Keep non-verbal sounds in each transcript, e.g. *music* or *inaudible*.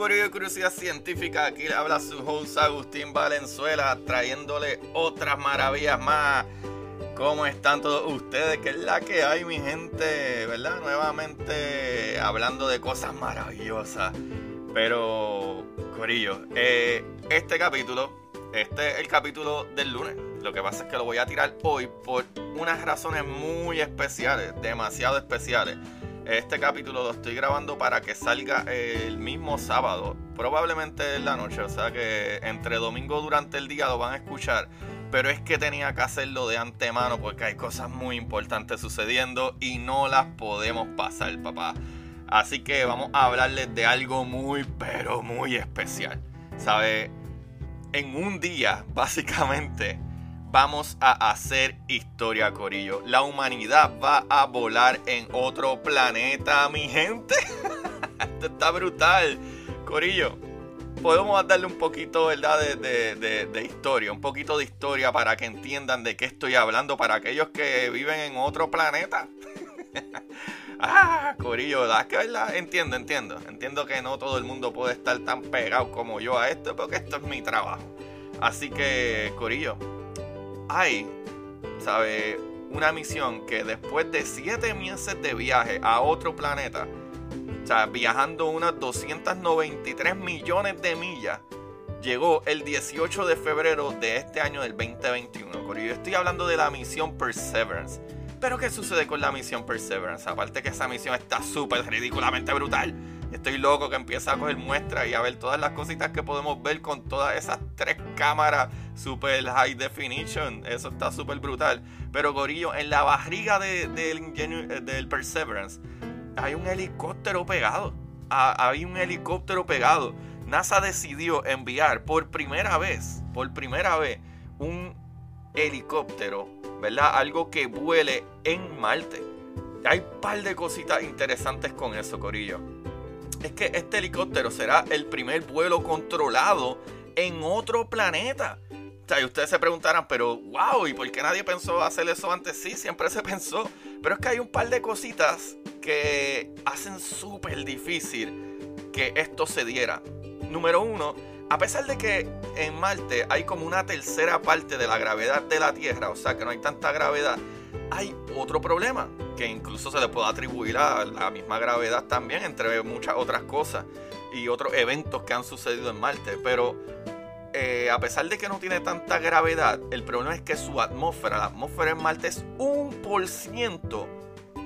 Corio Curiosidad Científica, aquí habla su host Agustín Valenzuela trayéndole otras maravillas más. ¿Cómo están todos ustedes? ¿Qué es la que hay mi gente? ¿Verdad? Nuevamente hablando de cosas maravillosas. Pero, Corillo, eh, este capítulo, este es el capítulo del lunes. Lo que pasa es que lo voy a tirar hoy por unas razones muy especiales, demasiado especiales. Este capítulo lo estoy grabando para que salga el mismo sábado, probablemente en la noche, o sea que entre domingo durante el día lo van a escuchar. Pero es que tenía que hacerlo de antemano porque hay cosas muy importantes sucediendo y no las podemos pasar, papá. Así que vamos a hablarles de algo muy, pero muy especial. ¿Sabe? En un día, *laughs* básicamente, vamos a hacer historia, Corillo. La humanidad va a volar en otro planeta, mi gente. *laughs* Esto está brutal. Corillo, podemos darle un poquito, ¿verdad? De, historia, un poquito de historia para que entiendan de qué estoy hablando para aquellos que viven en otro planeta. *laughs* ah, Corillo, ¿verdad? Que verdad, entiendo, entiendo. Entiendo que no todo el mundo puede estar tan pegado como yo a esto, porque esto es mi trabajo. Así que, Corillo, hay, ¿sabe? Una misión que después de 7 meses de viaje a otro planeta, o sea, viajando unas 293 millones de millas, llegó el 18 de febrero de este año del 2021. Yo estoy hablando de la misión Perseverance. Pero ¿qué sucede con la misión Perseverance? Aparte que esa misión está súper ridículamente brutal. Estoy loco que empiece a coger muestras y a ver todas las cositas que podemos ver con todas esas tres cámaras super high definition. Eso está súper brutal. Pero Gorillo, en la barriga de, del Perseverance hay un helicóptero pegado. Hay un helicóptero pegado. NASA decidió enviar por primera vez, por primera vez, un helicóptero, ¿verdad? Algo que vuele en Marte. Hay un par de cositas interesantes con eso, Corillo es que este helicóptero será el primer vuelo controlado en otro planeta. O sea, y ustedes se preguntarán, pero wow, ¿y por qué nadie pensó hacer eso antes? Sí, siempre se pensó. Pero es que hay un par de cositas que hacen súper difícil que esto se diera. Número uno, a pesar de que en Marte hay como una tercera parte de la gravedad de la Tierra, o sea que no hay tanta gravedad, hay otro problema que incluso se le puede atribuir a la misma gravedad también, entre muchas otras cosas y otros eventos que han sucedido en Marte. Pero eh, a pesar de que no tiene tanta gravedad, el problema es que su atmósfera, la atmósfera en Marte es un por ciento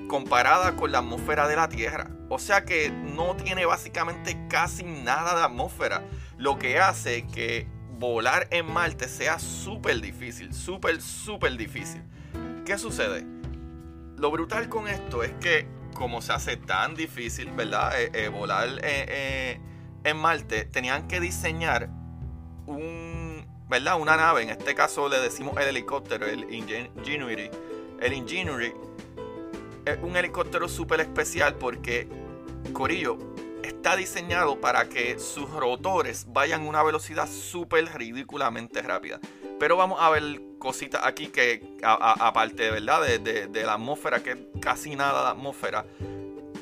comparada con la atmósfera de la Tierra. O sea que no tiene básicamente casi nada de atmósfera, lo que hace que volar en Marte sea súper difícil, súper, súper difícil. ¿Qué sucede? Lo brutal con esto es que como se hace tan difícil, ¿verdad? Eh, eh, volar eh, en Marte, tenían que diseñar un, ¿verdad? Una nave, en este caso le decimos el helicóptero, el Ingenuity. El Ingenuity es un helicóptero súper especial porque, Corillo, está diseñado para que sus rotores vayan a una velocidad súper ridículamente rápida. Pero vamos a ver cositas aquí que, aparte ¿verdad? De, de, la atmósfera, que es casi nada de atmósfera,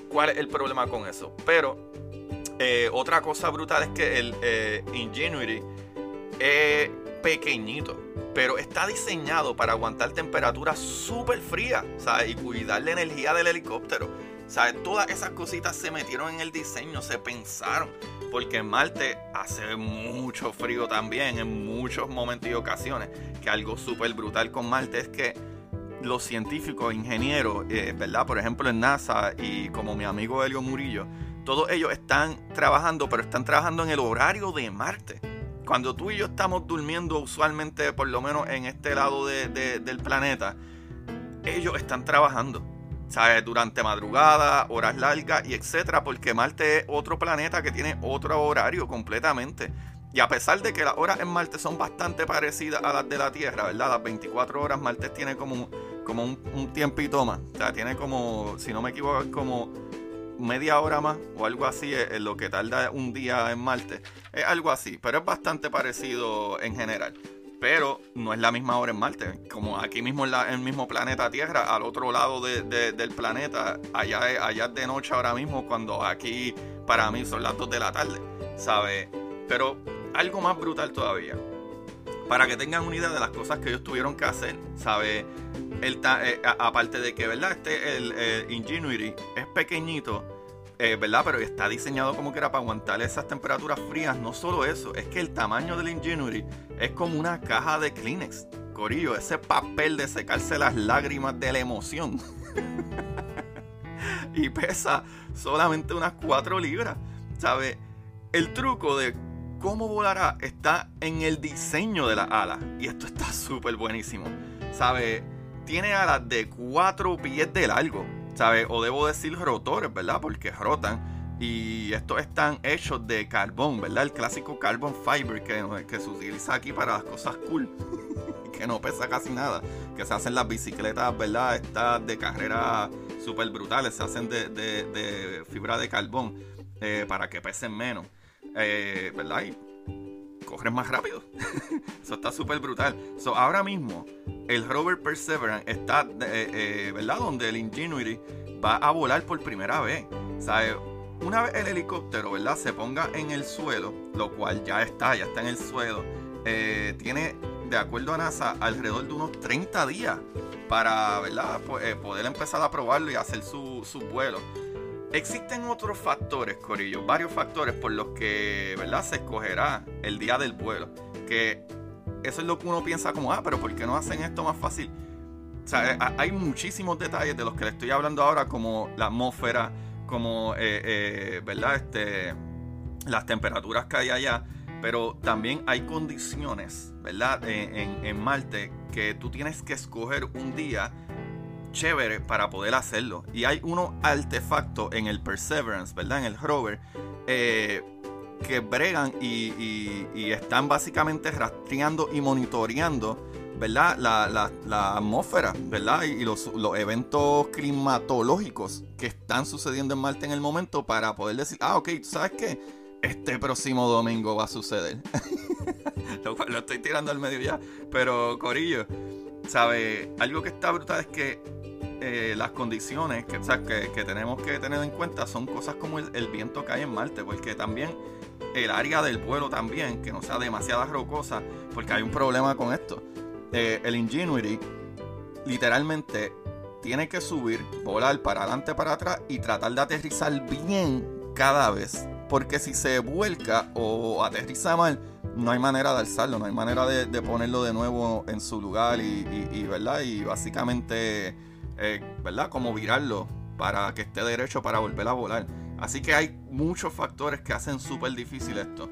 ¿cuál es el problema con eso? Pero eh, otra cosa brutal es que el eh, Ingenuity es pequeñito, pero está diseñado para aguantar temperaturas súper frías y cuidar la energía del helicóptero. ¿Sabes? Todas esas cositas se metieron en el diseño, se pensaron. porque en Marte hace mucho frío también en muchos momentos y ocasiones. Que algo súper brutal con Marte es que los científicos, ingenieros, eh, ¿verdad? Por ejemplo en NASA y como mi amigo Helio Murillo, todos ellos están trabajando, pero están trabajando en el horario de Marte. Cuando tú y yo estamos durmiendo usualmente, por lo menos en este lado del planeta, ellos están trabajando. ¿Sabes? Durante madrugada, horas largas y etcétera, porque Marte es otro planeta que tiene otro horario completamente. Y a pesar de que las horas en Marte son bastante parecidas a las de la Tierra, ¿verdad? Las 24 horas Marte tiene como, como un, un tiempito más. O sea, tiene como, si no me equivoco, como media hora más o algo así en lo que tarda un día en Marte. Es algo así, pero es bastante parecido en general. Pero no es la misma hora en Marte. Como aquí mismo en, el mismo planeta Tierra, al otro lado del planeta, allá, allá de noche ahora mismo, cuando aquí para mí son las 2 de la tarde. ¿Sabe? Pero algo más brutal todavía. Para que tengan una idea de las cosas que ellos tuvieron que hacer, ¿sabe? El, eh, aparte de que, ¿verdad? Este, el, Ingenuity es pequeñito, eh, ¿verdad? Pero está diseñado como que era para aguantar esas temperaturas frías. No solo eso, es que el tamaño del Ingenuity es como una caja de Kleenex. Corillo, ese papel de secarse las lágrimas de la emoción. *laughs* y pesa solamente unas 4 libras. ¿Sabe? El truco de cómo volará está en el diseño de la ala. Y esto está súper buenísimo. ¿Sabe? tiene alas de 4 pies de largo, ¿sabes? O debo decir rotores, ¿verdad? Porque rotan. Y estos están hechos de carbón, ¿verdad? El clásico carbon fiber que, que se utiliza aquí para las cosas cool. *laughs* que no pesa casi nada. Que se hacen las bicicletas, ¿verdad? Estas de carrera súper brutales. Se hacen de, fibra de carbón eh, para que pesen menos. Eh, ¿Verdad? Y corren más rápido. *laughs* Eso está súper brutal. So, ahora mismo, el rover Perseverance está, eh, eh, ¿verdad? Donde el Ingenuity va a volar por primera vez. ¿Sabe? Una vez el helicóptero, ¿verdad? Se ponga en el suelo, lo cual ya está, ya está en el suelo. Eh, tiene, de acuerdo a NASA, alrededor de unos 30 días para, ¿verdad? poder empezar a probarlo y hacer su, su vuelo. Existen otros factores, Corillo, varios factores por los que, ¿verdad? Se escogerá el día del vuelo. Que eso es lo que uno piensa como, ah, pero ¿por qué no hacen esto más fácil? O sea, eh, hay muchísimos detalles de los que le estoy hablando ahora, como la atmósfera, como, eh, eh, ¿verdad? Este, las temperaturas que hay allá. Pero también hay condiciones, ¿verdad? En, Marte que tú tienes que escoger un día chévere para poder hacerlo. Y hay unos artefactos en el Perseverance, ¿verdad? En el rover, eh, que bregan y, están básicamente rastreando y monitoreando, ¿verdad? La, atmósfera, ¿verdad? Y, los, eventos climatológicos que están sucediendo en Marte en el momento para poder decir, ah, ok, ¿sabes qué? Este próximo domingo va a suceder. *laughs* lo, lo estoy tirando al medio ya. Pero, Corillo, ¿sabe? Algo que está brutal es que eh, las condiciones que, que, tenemos que tener en cuenta son cosas como el, viento que hay en Marte, porque también el área del vuelo también, que no sea demasiada rocosa, porque hay un problema con esto. Eh, el Ingenuity literalmente tiene que subir, volar para adelante, para atrás y tratar de aterrizar bien cada vez. Porque si se vuelca o aterriza mal, no hay manera de alzarlo, no hay manera de, ponerlo de nuevo en su lugar y, ¿verdad? Y básicamente eh, ¿verdad? Como virarlo para que esté derecho para volver a volar. Así que hay muchos factores que hacen súper difícil esto.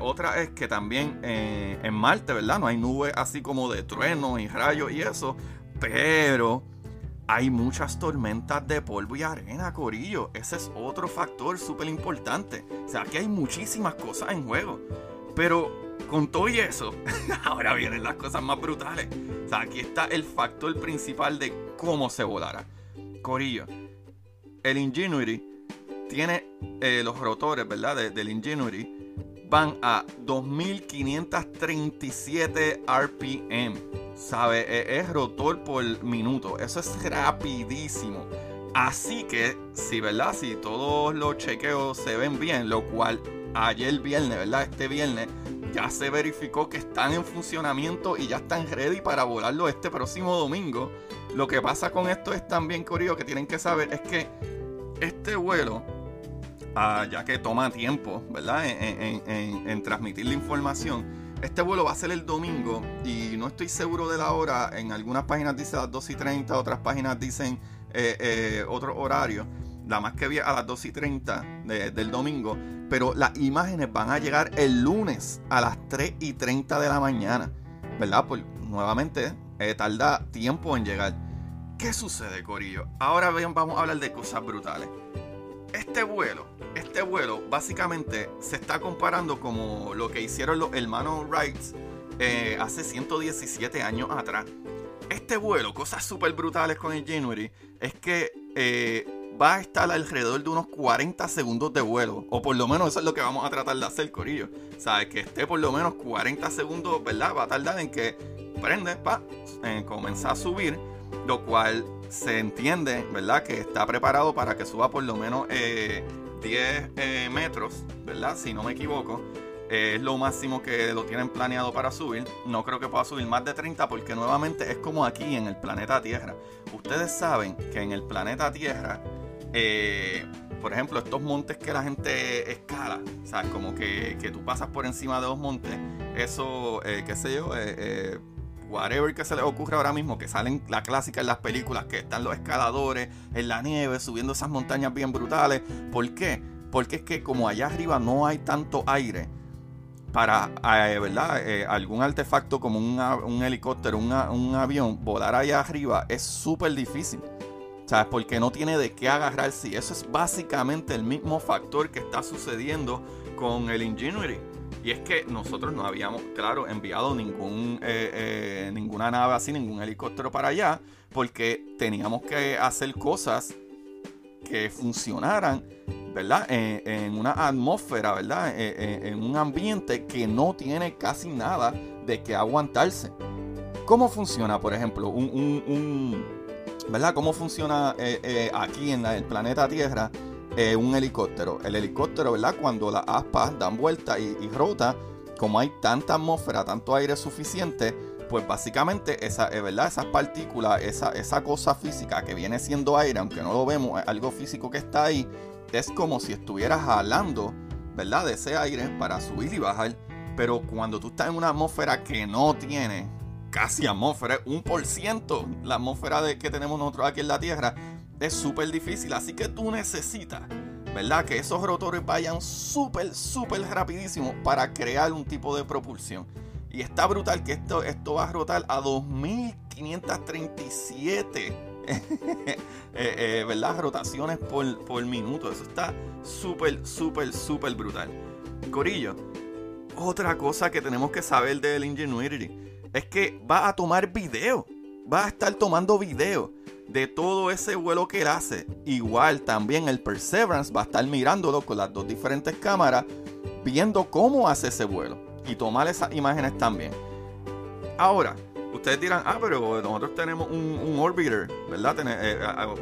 Otra es que también eh, en Marte, ¿verdad? No hay nubes así como de truenos y rayos y eso. Pero hay muchas tormentas de polvo y arena, Corillo. Ese es otro factor súper importante. O sea, que hay muchísimas cosas en juego. Pero con todo y eso, *laughs* ahora vienen las cosas más brutales. O sea, aquí está el factor principal de cómo se volará. Corillo, el Ingenuity tiene eh, los rotores, ¿verdad? del Ingenuity van a 2537 RPM. ¿Sabe? E, es rotor por minuto. Eso es rapidísimo. Así que, si, ¿verdad? Si todos los chequeos se ven bien, lo cual ayer viernes, ¿verdad? Este viernes ya se verificó que están en funcionamiento y ya están ready para volarlo este próximo domingo. Lo que pasa con esto es también, Corillo, que tienen que saber es que este vuelo ah, ya que toma tiempo, ¿verdad? En, transmitir la información. Este vuelo va a ser el domingo y no estoy seguro de la hora. En algunas páginas dice a las 2 y 30, otras páginas dicen eh, eh, otro horario. La más que vi a las 2 y 30 del domingo. Pero las imágenes van a llegar el lunes a las 3 y 30 de la mañana. ¿Verdad? Pues nuevamente eh, tarda tiempo en llegar. ¿Qué sucede, Corillo? Ahora vamos a hablar de cosas brutales. Este vuelo, este vuelo básicamente se está comparando como lo que hicieron los hermanos Wright eh, hace 117 años atrás. Este vuelo, cosas súper brutales con el January, es que eh, va a estar alrededor de unos 40 segundos de vuelo. O por lo menos eso es lo que vamos a tratar de hacer, Corillo. ¿Sabes? Que esté por lo menos 40 segundos, ¿verdad? Va a tardar en que prende, pa, en comenzar a subir lo cual se entiende, ¿verdad? Que está preparado para que suba por lo menos 10 eh, eh, metros, ¿verdad? Si no me equivoco. Eh, es lo máximo que lo tienen planeado para subir. No creo que pueda subir más de 30 porque nuevamente es como aquí en el planeta Tierra. Ustedes saben que en el planeta Tierra, por ejemplo, estos montes que la gente escala, o sea, como que, que tú pasas por encima de los montes, eso, qué sé yo, whatever que se les ocurra ahora mismo, que salen la clásica en las películas, que están los escaladores en la nieve subiendo esas montañas bien brutales. ¿Por qué? Porque es que como allá arriba no hay tanto aire para, eh, ¿verdad? Eh, algún artefacto como un helicóptero, un avión, volar allá arriba es súper difícil. ¿Sabes? Porque no tiene de qué agarrarse. Y eso es básicamente el mismo factor que está sucediendo con el Ingenuity. Y es que nosotros no habíamos, claro, enviado ningún, eh, eh, ninguna nave así, ningún helicóptero para allá, porque teníamos que hacer cosas que funcionaran, ¿verdad? En, una atmósfera, ¿verdad? En, un ambiente que no tiene casi nada de que aguantarse. ¿Cómo funciona, por ejemplo, un, ¿verdad? ¿Cómo funciona eh, aquí en el planeta Tierra? Un helicóptero. El helicóptero, ¿verdad? Cuando las aspas dan vuelta y, y rota, como hay tanta atmósfera, tanto aire suficiente, pues básicamente esa, eh, ¿verdad? esas partículas, esa, esa cosa física que viene siendo aire, aunque no lo vemos, algo físico que está ahí, es como si estuvieras jalando, ¿verdad? De ese aire para subir y bajar. Pero cuando tú estás en una atmósfera que no tiene casi atmósfera, un por ciento la atmósfera de, que tenemos nosotros aquí en la Tierra, es súper difícil. Así que tú necesitas, ¿verdad? Que esos rotores vayan súper, súper rapidísimo para crear un tipo de propulsión. Y está brutal que esto, esto va a rotar a 2537. *laughs* Eh, eh, ¿Verdad? Rotaciones por, por minuto. Eso está súper, súper, súper brutal. Corillo, otra cosa que tenemos que saber del Ingenuity es que va a tomar video. Va a estar tomando video de todo ese vuelo que él hace. Igual también el Perseverance va a estar mirándolo con las dos diferentes cámaras, viendo cómo hace ese vuelo y tomar esas imágenes también. Ahora, ustedes dirán, ah, pero nosotros tenemos un, orbiter, ¿verdad? Eh,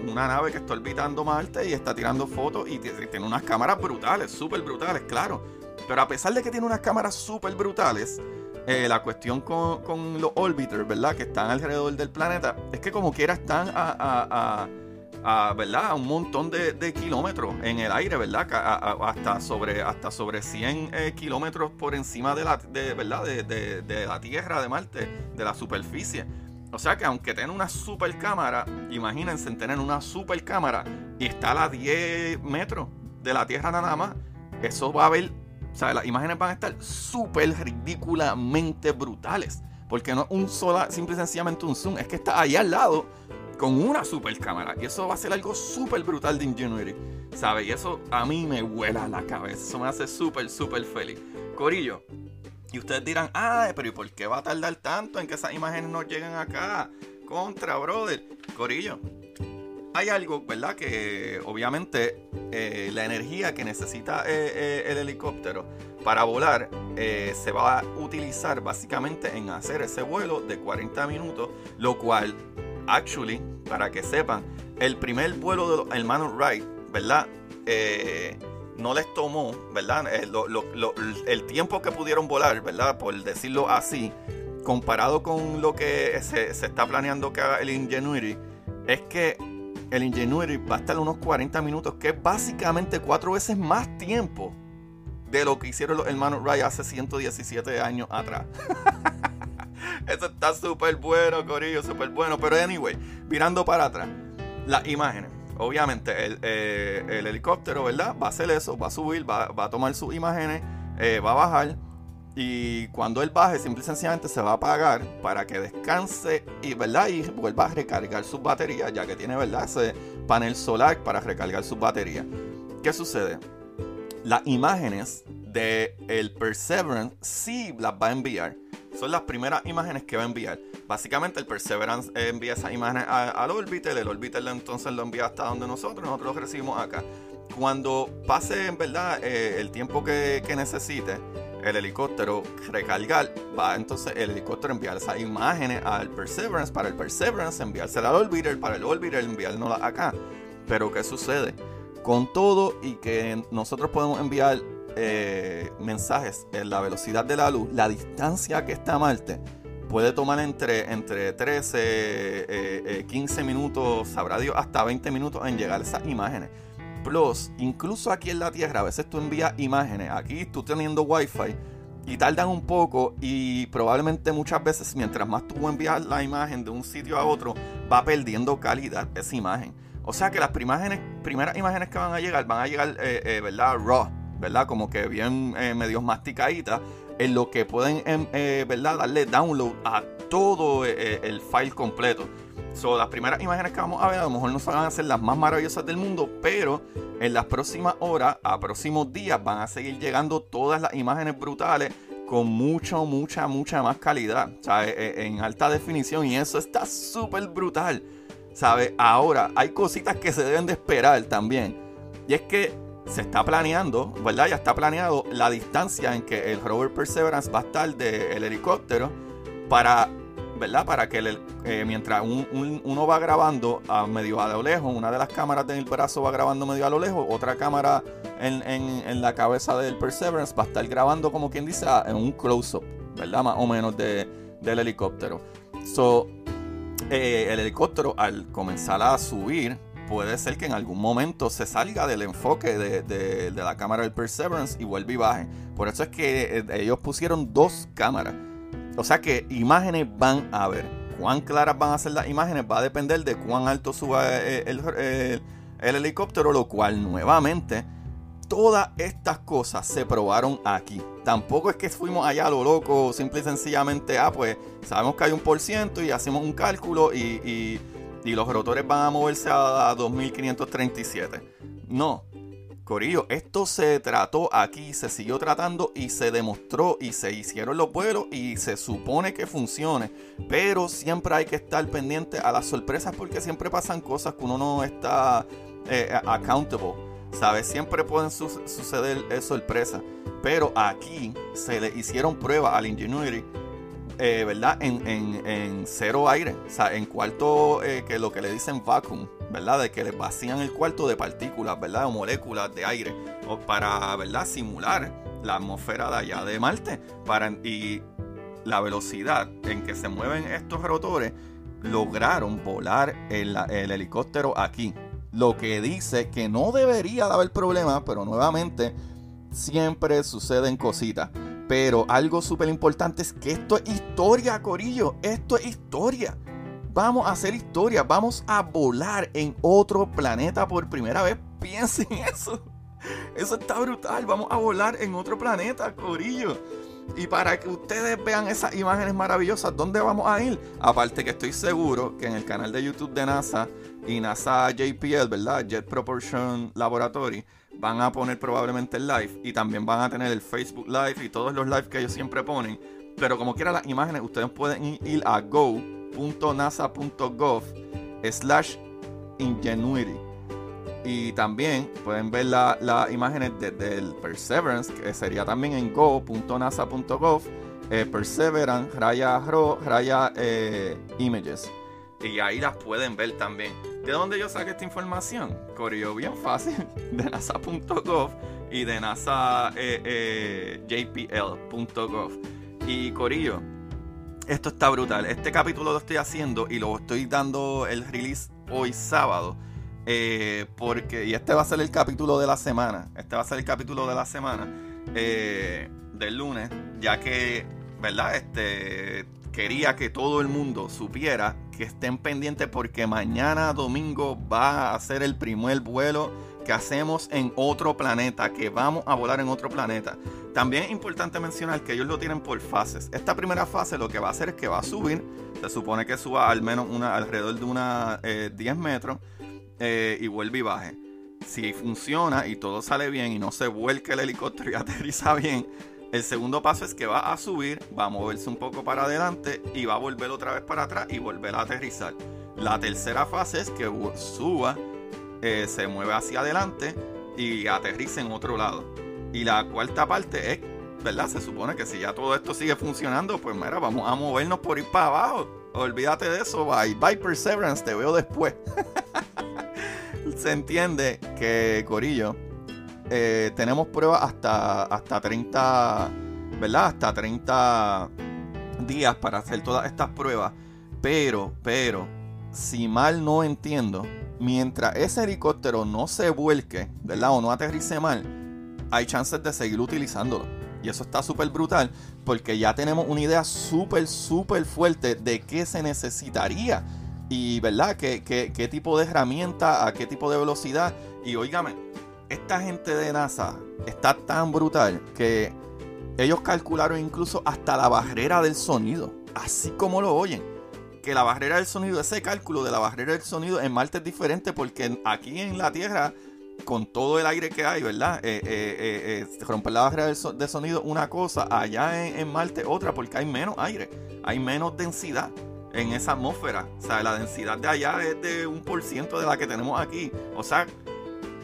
una nave que está orbitando Marte y está tirando fotos y tiene unas cámaras brutales, súper brutales, claro. Pero a pesar de que tiene unas cámaras súper brutales, eh, la cuestión con, los orbiters, ¿verdad? Que están alrededor del planeta, es que como quiera están a, ¿verdad? A un montón de, kilómetros en el aire, ¿verdad? hasta, sobre, hasta sobre 100 eh, kilómetros por encima de la, ¿verdad? De, la Tierra, de Marte, de la superficie. O sea que aunque tengan una super cámara, imagínense tener una super cámara y está a 10 metros de la Tierra nada más, eso va a haber sea, las imágenes van a estar súper ridículamente brutales. Porque no un sola, simple y sencillamente un zoom, es que está ahí al lado con una super cámara. Y eso va a ser algo súper brutal de Ingenuity. ¿Sabes? Y eso a mí me vuela la cabeza. Eso me hace súper, súper feliz. Corillo. Y ustedes dirán, ah, pero ¿y por qué va a tardar tanto en que esas imágenes nos lleguen acá? Contra, brother. Corillo, hay algo, ¿verdad? Que obviamente eh, la energía que necesita eh, eh, el helicóptero para volar se va a utilizar básicamente en hacer ese vuelo de 40 minutos, lo cual, actually, para que sepan, el primer vuelo de los hermanos Wright, ¿verdad? no les tomó, ¿verdad? el tiempo que pudieron volar, ¿verdad? Por decirlo así, comparado con lo que se, se está planeando que haga el Ingenuity, es que el Ingenuity va a estar unos 40 minutos, que es básicamente cuatro veces más tiempo de lo que hicieron los hermanos Wright hace 117 años atrás. *laughs* Eso está súper bueno, Corillo, súper bueno. Pero anyway, mirando para atrás, las imágenes. Obviamente, el, eh, helicóptero, ¿verdad? Va a hacer eso, va a subir, va, a tomar sus imágenes, eh, va a bajar. Y cuando él baje, simple y sencillamente se va a apagar para que descanse y, ¿verdad? y vuelva a recargar sus baterías, ya que tiene ¿verdad? ese panel solar para recargar sus baterías. ¿Qué sucede? Las imágenes de el Perseverance sí las va a enviar. Son las primeras imágenes que va a enviar. Básicamente el Perseverance envía esas imágenes al Orbiter, el Orbiter entonces lo envía hasta donde nosotros, nosotros lo recibimos acá. Cuando pase en verdad eh, el tiempo que, que necesite, el helicóptero recargar, va entonces el helicóptero enviar esas imágenes al Perseverance, para el Perseverance enviársela al Orbiter, para el Orbiter enviárnosla acá. Pero ¿qué sucede? Con todo y que nosotros podemos enviar eh, mensajes en la velocidad de la luz, la distancia que está Marte puede tomar entre, entre 13, 15 eh, eh, minutos, sabrá Dios, hasta 20 minutos en llegar esas imágenes. Plus, incluso aquí en la Tierra, a veces tú envías imágenes, aquí tú teniendo wifi, y tardan un poco y probablemente muchas veces mientras más tú envías la imagen de un sitio a otro, va perdiendo calidad esa imagen. O sea que las primeras imágenes que van a llegar van a llegar, eh, eh, ¿verdad? Raw, ¿verdad? Como que bien eh, medios masticaditas, en lo que pueden, em, ¿verdad? Darle download a todo el file completo. So, las primeras imágenes que vamos a ver a lo mejor no van a ser las más maravillosas del mundo, pero en las próximas horas, a próximos días, van a seguir llegando todas las imágenes brutales con mucha, mucha, mucha más calidad, e, e, en alta definición y eso está súper brutal, ¿sabes? Ahora, hay cositas que se deben de esperar también y es que se está planeando, ¿verdad? Ya está planeado la distancia en que el rover Perseverance va a estar del helicóptero para ¿verdad? Para que eh, mientras uno va grabando a medio a lo lejos, una de las cámaras del brazo va grabando medio a lo lejos, otra cámara en, la cabeza del Perseverance va a estar grabando, como quien dice, en un close-up, ¿verdad? Más o menos de, del helicóptero. So, eh, el helicóptero al comenzar a subir, puede ser que en algún momento se salga del enfoque de, de la cámara del Perseverance y vuelva y baje. Por eso es que eh, ellos pusieron dos cámaras o sea que imágenes van a ver. Cuán claras van a ser las imágenes va a depender de cuán alto suba eh, el, helicóptero, lo cual nuevamente todas estas cosas se probaron aquí. Tampoco es que fuimos allá a lo loco, simple y sencillamente, ah, pues sabemos que hay un por ciento y hacemos un cálculo y los rotores van a moverse a 2537. No, Corillo, esto se trató aquí, se siguió tratando y se demostró y se hicieron los vuelos y se supone que funcione. Pero siempre hay que estar pendiente a las sorpresas porque siempre pasan cosas que uno no está eh, accountable. ¿Sabes? Siempre pueden suceder eh, sorpresas. Pero aquí se le hicieron pruebas al Ingenuity eh, ¿verdad? En, cero aire, o sea, en cuarto que lo que le dicen vacuum, ¿verdad? De que le vacían el cuarto de partículas, ¿verdad? O moléculas de aire, o para, ¿verdad? Simular la atmósfera de allá de Marte. Para, y la velocidad en que se mueven estos rotores lograron volar el, el helicóptero aquí. Lo que dice que no debería de haber problema, pero nuevamente siempre suceden cositas. Pero algo súper importante es que esto es historia, Corillo. Esto es historia. Vamos a hacer historia. Vamos a volar en otro planeta por primera vez. *laughs* Piensen eso. Eso está brutal. Vamos a volar en otro planeta, Corillo. Y para que ustedes vean esas imágenes maravillosas, ¿dónde vamos a ir? Aparte que estoy seguro que en el canal de YouTube de NASA y NASA JPL, ¿verdad? Jet Proportion Laboratory van a poner probablemente el live y también van a tener el Facebook Live y todos los live que ellos siempre ponen. Pero como quiera las imágenes, ustedes pueden ir a go.nasa.gov slash ingenuity. Y también pueden ver las imágenes desde el Perseverance, que sería también en go.nasa.gov, eh, Perseverance, raya, raya eh, images. Y ahí las pueden ver también. ¿De dónde yo saqué esta información? Corrió bien fácil *laughs* de nasa.gov y de nasa eh, eh, Y Corillo, esto está brutal. Este capítulo lo estoy haciendo y lo estoy dando el release hoy sábado. Eh, porque, y este va a ser el capítulo de la semana. Este va a ser el capítulo de la semana. Eh, del lunes. Ya que, ¿verdad? Este. Quería que todo el mundo supiera que estén pendientes porque mañana domingo va a ser el primer vuelo que hacemos en otro planeta, que vamos a volar en otro planeta. También es importante mencionar que ellos lo tienen por fases. Esta primera fase lo que va a hacer es que va a subir, se supone que suba al menos una, alrededor de unas 10 eh, metros eh, y vuelve y baje. Si funciona y todo sale bien y no se vuelque el helicóptero y *laughs* aterriza bien, el segundo paso es que va a subir, va a moverse un poco para adelante y va a volver otra vez para atrás y volver a aterrizar. La tercera fase es que suba, eh, se mueve hacia adelante y aterriza en otro lado. Y la cuarta parte es, ¿verdad? Se supone que si ya todo esto sigue funcionando, pues mira, vamos a movernos por ir para abajo. Olvídate de eso, bye. Bye Perseverance, te veo después. *laughs* Se entiende que, Corillo, eh, tenemos pruebas hasta, hasta 30, ¿verdad? Hasta 30 días para hacer todas estas pruebas. Pero, pero, si mal no entiendo, mientras ese helicóptero no se vuelque, ¿verdad? O no aterrice mal, hay chances de seguir utilizándolo. Y eso está súper brutal porque ya tenemos una idea súper, súper fuerte de qué se necesitaría. Y, ¿verdad? ¿Qué, qué, tipo de herramienta, a qué tipo de velocidad. Y oígame, esta gente de NASA está tan brutal que ellos calcularon incluso hasta la barrera del sonido. Así como lo oyen. Que la barrera del sonido, ese cálculo de la barrera del sonido en Marte es diferente porque aquí en la Tierra con todo el aire que hay, ¿verdad? Eh, eh, eh, romper la barrera de sonido, una cosa, allá en, Marte otra, porque hay menos aire, hay menos densidad en esa atmósfera. O sea, la densidad de allá es de un por ciento de la que tenemos aquí. O sea,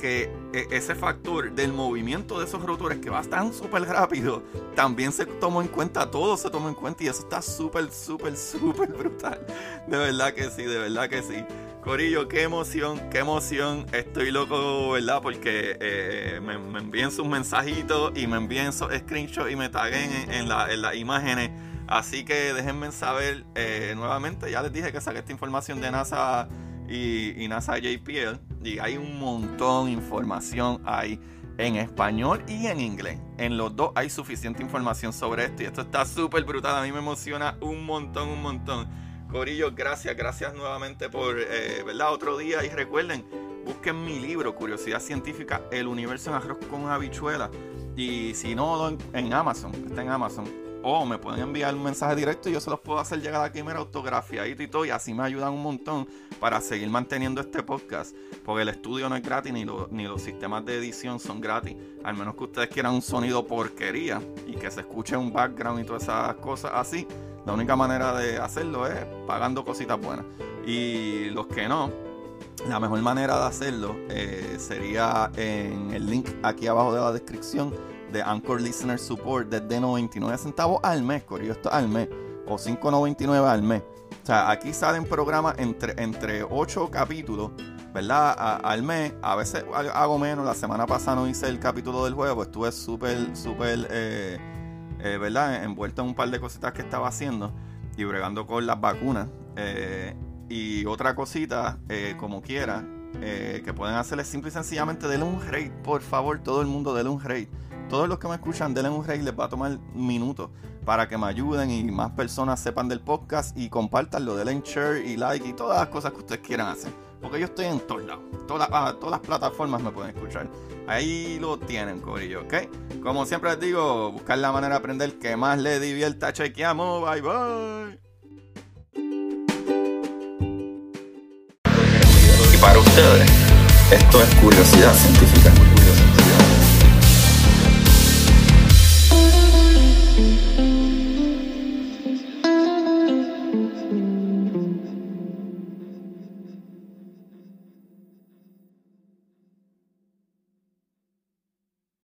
que ese factor del movimiento de esos rotores que va tan súper rápido, también se tomó en cuenta, todo se tomó en cuenta y eso está súper, súper, súper brutal. De verdad que sí, de verdad que sí. Corillo, qué emoción, qué emoción. Estoy loco, ¿verdad? Porque eh, me, envíen sus mensajitos y me envíen esos screenshots y me taguen en, las imágenes. Así que déjenme saber eh, nuevamente. Ya les dije que saqué esta información de NASA y, y, NASA JPL. Y hay un montón de información ahí en español y en inglés. En los dos hay suficiente información sobre esto. Y esto está súper brutal. A mí me emociona un montón, un montón. Corillo, gracias, gracias nuevamente por, eh, ¿verdad? Otro día y recuerden, busquen mi libro, Curiosidad Científica, El Universo en Arroz con Habichuela. Y si no, en Amazon, está en Amazon. O me pueden enviar un mensaje directo y yo se los puedo hacer llegar aquí, mira, autografiadito y todo. Y así me ayudan un montón para seguir manteniendo este podcast. Porque el estudio no es gratis ni, ni los sistemas de edición son gratis. Al menos que ustedes quieran un sonido porquería y que se escuche un background y todas esas cosas así la única manera de hacerlo es pagando cositas buenas. Y los que no, la mejor manera de hacerlo eh, sería en el link aquí abajo de la descripción de Anchor Listener Support desde 99 centavos al mes, corrió esto al mes, o 5.99 al mes. O sea, aquí salen programas entre, entre 8 capítulos, ¿verdad? al mes. A veces hago menos. La semana pasada no hice el capítulo del juego, pues estuve súper, súper eh, eh, ¿verdad? Envuelto en un par de cositas que estaba haciendo y bregando con las vacunas. Eh, y otra cosita, eh, como quiera, que pueden hacer es simple y sencillamente denle un rate, por favor, todo el mundo denle un rate. Todos los que me escuchan, denle un rate, les va a tomar minutos para que me ayuden y más personas sepan del podcast y compartanlo, denle share y like y todas las cosas que ustedes quieran hacer. Porque yo estoy en todos lados. Todas, ah, todas las plataformas me pueden escuchar. Ahí lo tienen, Corillo, ¿ok? Como siempre les digo, buscar la manera de aprender que más les divierta. Chequeamos. Bye, bye. Y para ustedes, esto es curiosidad científica.